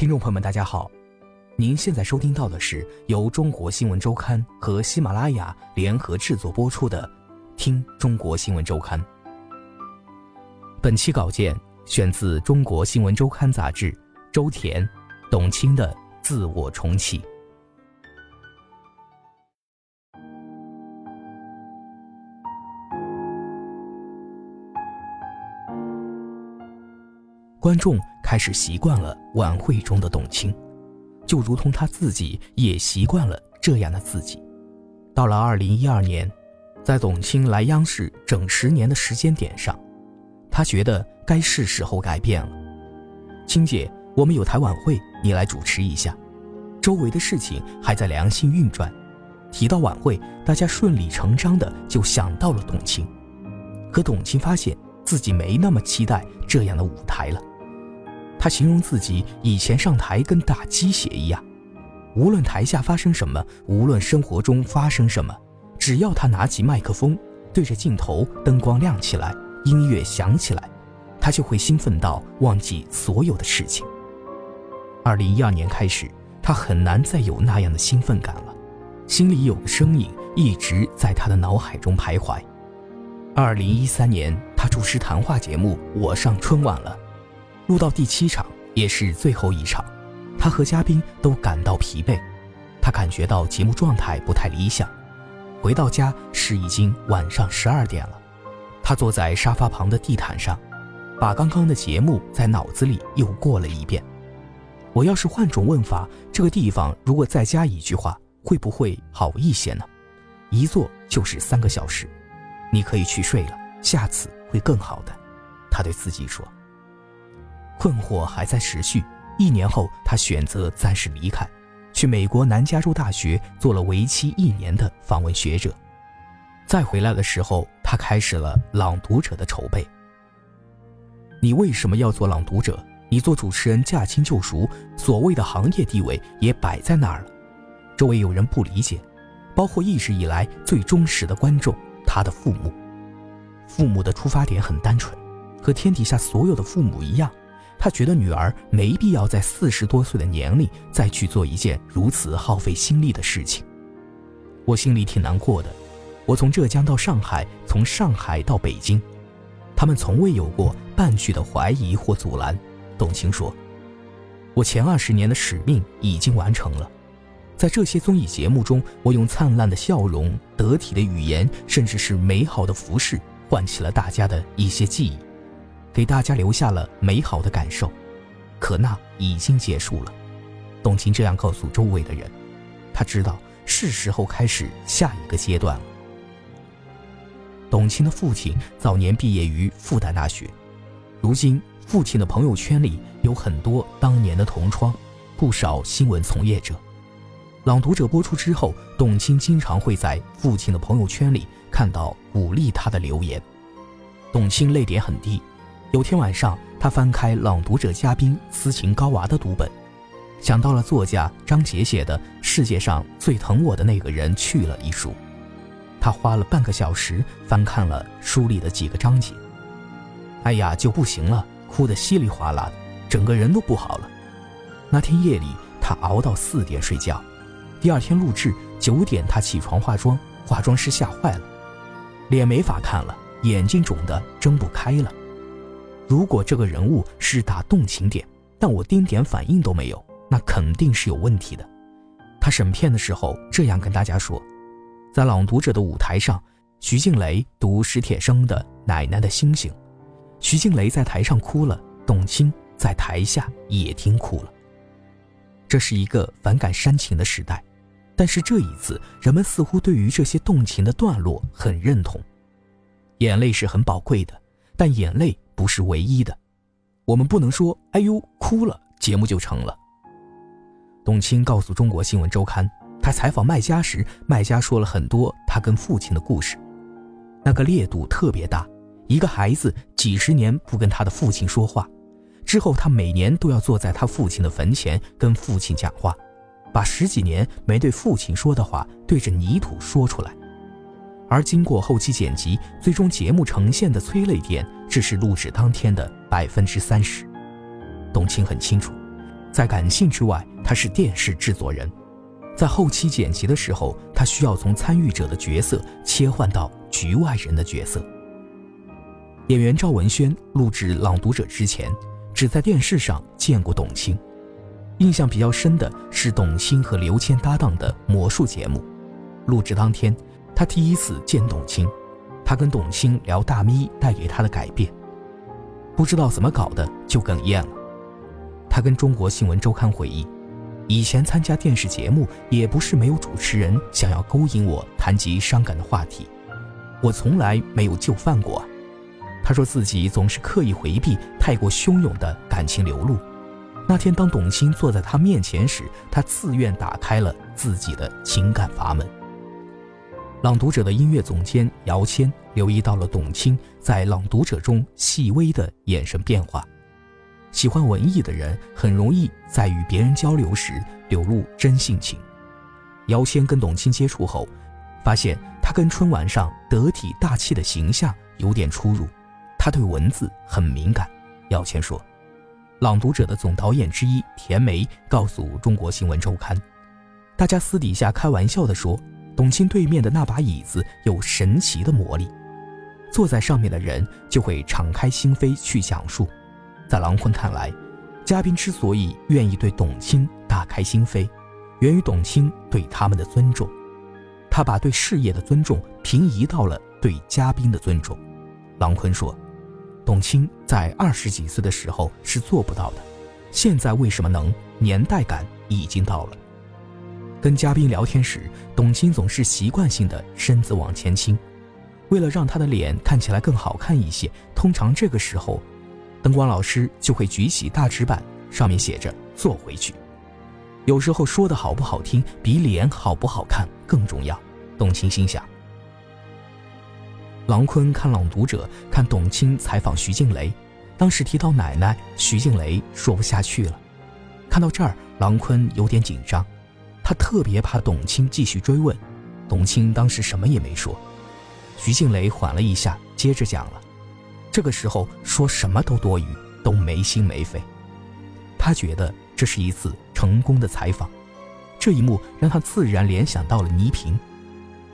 听众朋友们，大家好，您现在收听到的是由中国新闻周刊和喜马拉雅联合制作播出的《听中国新闻周刊》。本期稿件选自《中国新闻周刊》杂志，周田、董卿的自我重启。观众开始习惯了晚会中的董卿，就如同他自己也习惯了这样的自己。到了二零一二年，在董卿来央视整十年的时间点上，他觉得该是时候改变了。青姐，我们有台晚会，你来主持一下。周围的事情还在良性运转，提到晚会，大家顺理成章的就想到了董卿。可董卿发现自己没那么期待这样的舞台了。他形容自己以前上台跟打鸡血一样，无论台下发生什么，无论生活中发生什么，只要他拿起麦克风，对着镜头，灯光亮起来，音乐响起来，他就会兴奋到忘记所有的事情。二零一二年开始，他很难再有那样的兴奋感了，心里有个声音一直在他的脑海中徘徊。二零一三年，他主持谈话节目《我上春晚了》。录到第七场，也是最后一场，他和嘉宾都感到疲惫，他感觉到节目状态不太理想。回到家是已经晚上十二点了，他坐在沙发旁的地毯上，把刚刚的节目在脑子里又过了一遍。我要是换种问法，这个地方如果再加一句话，会不会好一些呢？一坐就是三个小时，你可以去睡了，下次会更好的。他对自己说。困惑还在持续。一年后，他选择暂时离开，去美国南加州大学做了为期一年的访问学者。再回来的时候，他开始了《朗读者》的筹备。你为什么要做朗读者？你做主持人驾轻就熟，所谓的行业地位也摆在那儿了。周围有人不理解，包括一直以来最忠实的观众——他的父母。父母的出发点很单纯，和天底下所有的父母一样。他觉得女儿没必要在四十多岁的年龄再去做一件如此耗费心力的事情。我心里挺难过的。我从浙江到上海，从上海到北京，他们从未有过半句的怀疑或阻拦。董卿说：“我前二十年的使命已经完成了，在这些综艺节目中，我用灿烂的笑容、得体的语言，甚至是美好的服饰，唤起了大家的一些记忆。”给大家留下了美好的感受，可那已经结束了。董卿这样告诉周围的人，他知道是时候开始下一个阶段了。董卿的父亲早年毕业于复旦大学，如今父亲的朋友圈里有很多当年的同窗，不少新闻从业者。朗读者播出之后，董卿经常会在父亲的朋友圈里看到鼓励他的留言。董卿泪点很低。有天晚上，他翻开《朗读者》嘉宾斯琴高娃的读本，想到了作家张杰写的《世界上最疼我的那个人去了》一书，他花了半个小时翻看了书里的几个章节。哎呀，就不行了，哭得稀里哗啦的，整个人都不好了。那天夜里，他熬到四点睡觉，第二天录制九点，他起床化妆，化妆师吓坏了，脸没法看了，眼睛肿得睁不开了。如果这个人物是打动情点，但我丁点反应都没有，那肯定是有问题的。他审片的时候这样跟大家说：在《朗读者》的舞台上，徐静蕾读史铁生的《奶奶的星星》，徐静蕾在台上哭了，董卿在台下也听哭了。这是一个反感煽情的时代，但是这一次，人们似乎对于这些动情的段落很认同。眼泪是很宝贵的，但眼泪。不是唯一的，我们不能说‘哎呦’哭了，节目就成了。”董卿告诉《中国新闻周刊》，他采访麦家时，麦家说了很多他跟父亲的故事，那个烈度特别大。一个孩子几十年不跟他的父亲说话，之后他每年都要坐在他父亲的坟前跟父亲讲话，把十几年没对父亲说的话对着泥土说出来。而经过后期剪辑，最终节目呈现的催泪点只是录制当天的百分之三十。董卿很清楚，在感性之外，他是电视制作人，在后期剪辑的时候，他需要从参与者的角色切换到局外人的角色。演员赵文轩录制《朗读者》之前，只在电视上见过董卿。印象比较深的是董卿和刘谦搭档的魔术节目。录制当天，他第一次见董卿，他跟董卿聊大咪带给他的改变，不知道怎么搞的就哽咽了。他跟中国新闻周刊回忆，以前参加电视节目也不是没有主持人想要勾引我谈及伤感的话题，我从来没有就范过。他说自己总是刻意回避太过汹涌的感情流露。那天，当董卿坐在他面前时，他自愿打开了自己的情感阀门。朗读者的音乐总监姚谦留意到了董卿在朗读者中细微的眼神变化。喜欢文艺的人很容易在与别人交流时流露真性情。姚谦跟董卿接触后，发现他跟春晚上得体大气的形象有点出入。他对文字很敏感，姚谦说，《朗读者》的总导演之一田梅告诉《中国新闻周刊》，大家私底下开玩笑地说，董卿对面的那把椅子有神奇的魔力，坐在上面的人就会敞开心扉去讲述。在郎坤看来，嘉宾之所以愿意对董卿打开心扉，源于董卿对他们的尊重，他把对事业的尊重平移到了对嘉宾的尊重。郎坤说。董卿在二十几岁的时候是做不到的，现在为什么能？年代感已经到了。跟嘉宾聊天时，董卿总是习惯性的身子往前倾，为了让她的脸看起来更好看一些，通常这个时候，灯光老师就会举起大纸板，上面写着“坐回去”。有时候说的好不好听，比脸好不好看更重要。董卿心想。郎坤看《朗读者》，看董卿采访徐静蕾，当时提到奶奶，徐静蕾说不下去了。看到这儿，郎坤有点紧张，他特别怕董卿继续追问。董卿当时什么也没说，徐静蕾缓了一下，接着讲了。这个时候说什么都多余，都没心没肺。他觉得这是一次成功的采访，这一幕让他自然联想到了倪萍，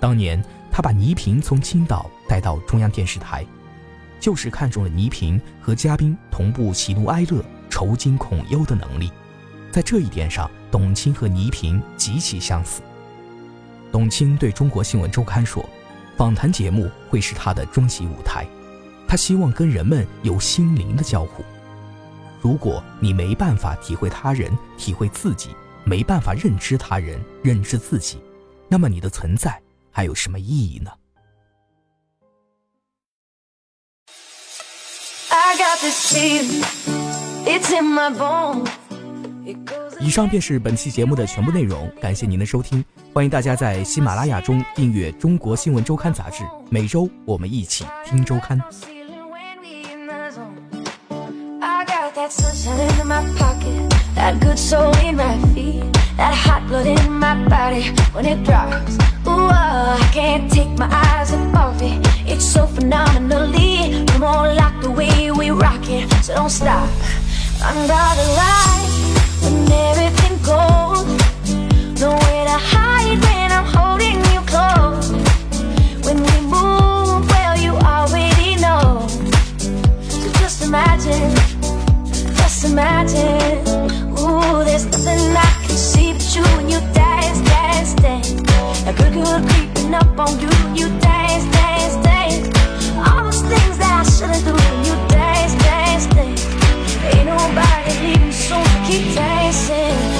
当年。他把倪萍从青岛带到中央电视台，就是看中了倪萍和嘉宾同步喜怒哀乐、愁惊恐忧的能力。在这一点上，董卿和倪萍极其相似。董卿对中国新闻周刊说：“访谈节目会是他的终极舞台，他希望跟人们有心灵的交互。如果你没办法体会他人、体会自己，没办法认知他人、认知自己，那么你的存在。”还有什么意义呢？以上便是本期节目的全部内容，感谢您的收听，欢迎大家在喜马拉雅中订阅《中国新闻周刊》杂志，每周我们一起听周刊。Under the light Goes Nowhere to hide when I'm holding you close When we move, well, you already know So just imagine Just imagine Ooh, there's nothing I can see but you you dance, dance, dance. Creeping up on you you dance, dance, dance. All those things that I shouldn't do you dance, dance, dance. Ain't nobody leaving, so keep dancing.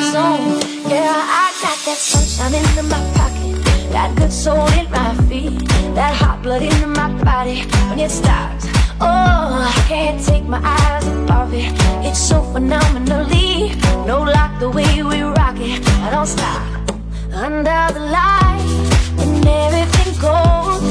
my zone. Yeah, I got that sunshine in my pocket, that good soul in my feet, that hot blood in my body when it stops. Oh, I can't take my eyes off it. It's so phenomenally, no like the way we rock it. I don't stop under the light when everything goes